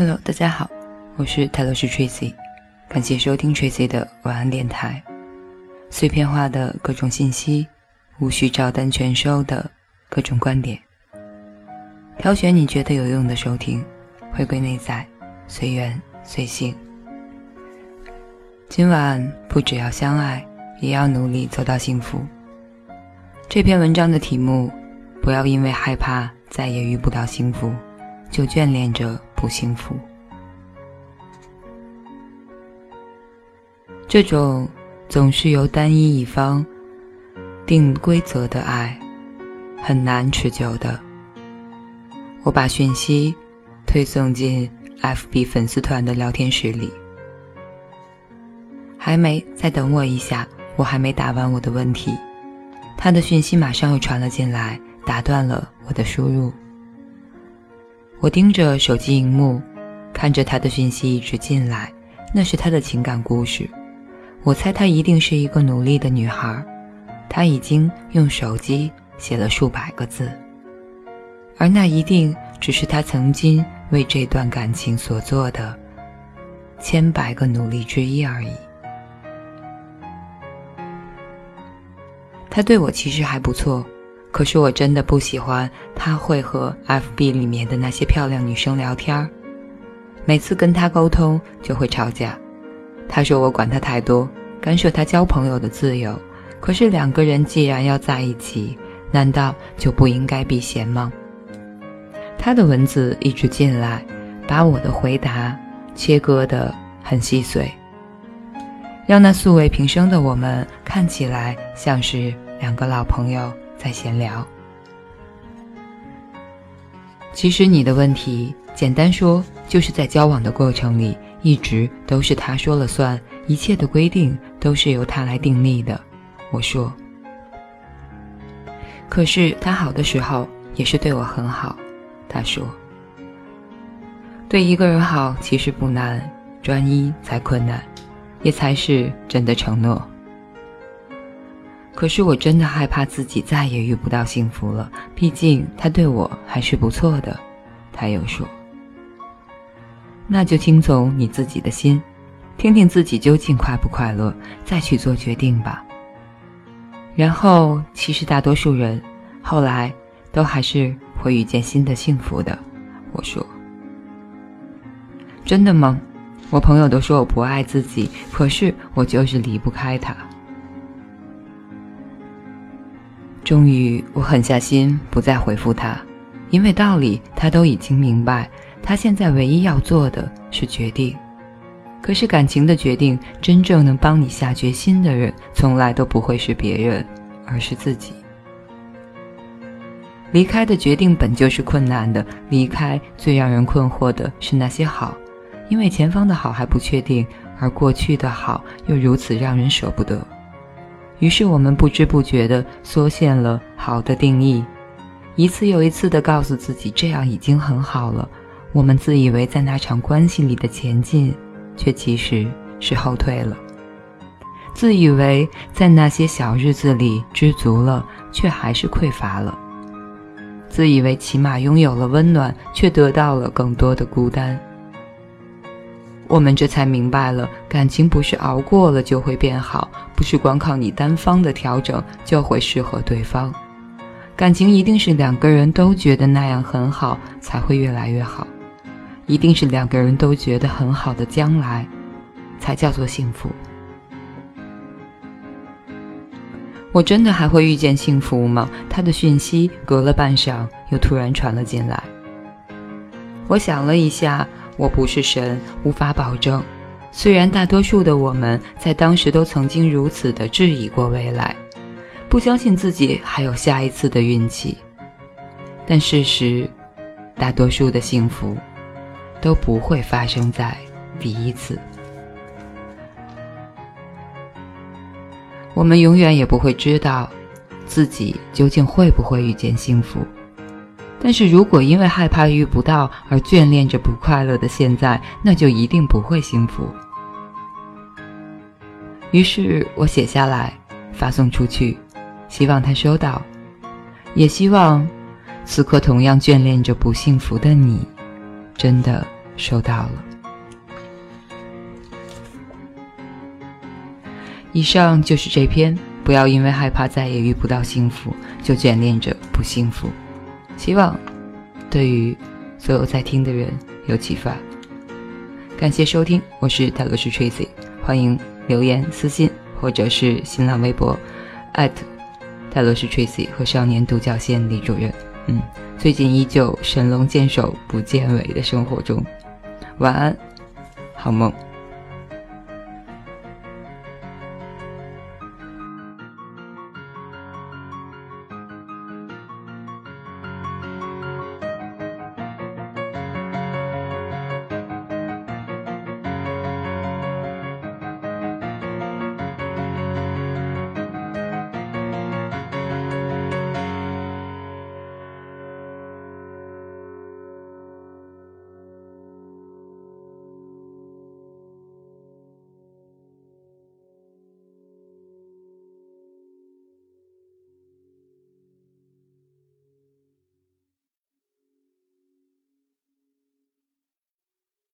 Hello，大家好，我是泰罗斯 Tracy，感谢收听 Tracy 的晚安电台。碎片化的各种信息，无需照单全收的各种观点，挑选你觉得有用的收听，回归内在，随缘随性。今晚不只要相爱，也要努力走到幸福。这篇文章的题目：不要因为害怕再也遇不到幸福，就眷恋着不幸福。这种总是由单一一方定规则的爱，很难持久的。我把讯息推送进 FB 粉丝团的聊天室里。还没，再等我一下，我还没答完我的问题。他的讯息马上又传了进来，打断了我的输入。我盯着手机荧幕，看着他的讯息一直进来，那是他的情感故事。我猜他一定是一个努力的女孩，她已经用手机写了数百个字，而那一定只是她曾经为这段感情所做的千百个努力之一而已。他对我其实还不错，可是我真的不喜欢他会和 FB 里面的那些漂亮女生聊天儿。每次跟他沟通就会吵架，他说我管他太多，干涉他交朋友的自由。可是两个人既然要在一起，难道就不应该避嫌吗？他的文字一直进来，把我的回答切割得很细碎，让那素未平生的我们看起来像是。两个老朋友在闲聊。其实你的问题，简单说，就是在交往的过程里，一直都是他说了算，一切的规定都是由他来定立的。我说，可是他好的时候也是对我很好。他说，对一个人好其实不难，专一才困难，也才是真的承诺。可是我真的害怕自己再也遇不到幸福了，毕竟他对我还是不错的。他又说：“那就听从你自己的心，听听自己究竟快不快乐，再去做决定吧。”然后，其实大多数人后来都还是会遇见新的幸福的。我说：“真的吗？”我朋友都说我不爱自己，可是我就是离不开他。终于，我狠下心不再回复他，因为道理他都已经明白。他现在唯一要做的是决定。可是感情的决定，真正能帮你下决心的人，从来都不会是别人，而是自己。离开的决定本就是困难的，离开最让人困惑的是那些好，因为前方的好还不确定，而过去的好又如此让人舍不得。于是我们不知不觉地缩限了好的定义，一次又一次地告诉自己这样已经很好了。我们自以为在那场关系里的前进，却其实是后退了；自以为在那些小日子里知足了，却还是匮乏了；自以为起码拥有了温暖，却得到了更多的孤单。我们这才明白了，感情不是熬过了就会变好，不是光靠你单方的调整就会适合对方。感情一定是两个人都觉得那样很好，才会越来越好；一定是两个人都觉得很好的将来，才叫做幸福。我真的还会遇见幸福吗？他的讯息隔了半晌，又突然传了进来。我想了一下。我不是神，无法保证。虽然大多数的我们在当时都曾经如此的质疑过未来，不相信自己还有下一次的运气，但事实，大多数的幸福都不会发生在第一次。我们永远也不会知道，自己究竟会不会遇见幸福。但是如果因为害怕遇不到而眷恋着不快乐的现在，那就一定不会幸福。于是我写下来，发送出去，希望他收到，也希望此刻同样眷恋着不幸福的你，真的收到了。以上就是这篇，不要因为害怕再也遇不到幸福，就眷恋着不幸福。希望对于所有在听的人有启发。感谢收听，我是泰罗斯 Tracy，欢迎留言私信或者是新浪微博泰罗斯 Tracy 和少年独角仙李主任。嗯，最近依旧神龙见首不见尾的生活中，晚安，好梦。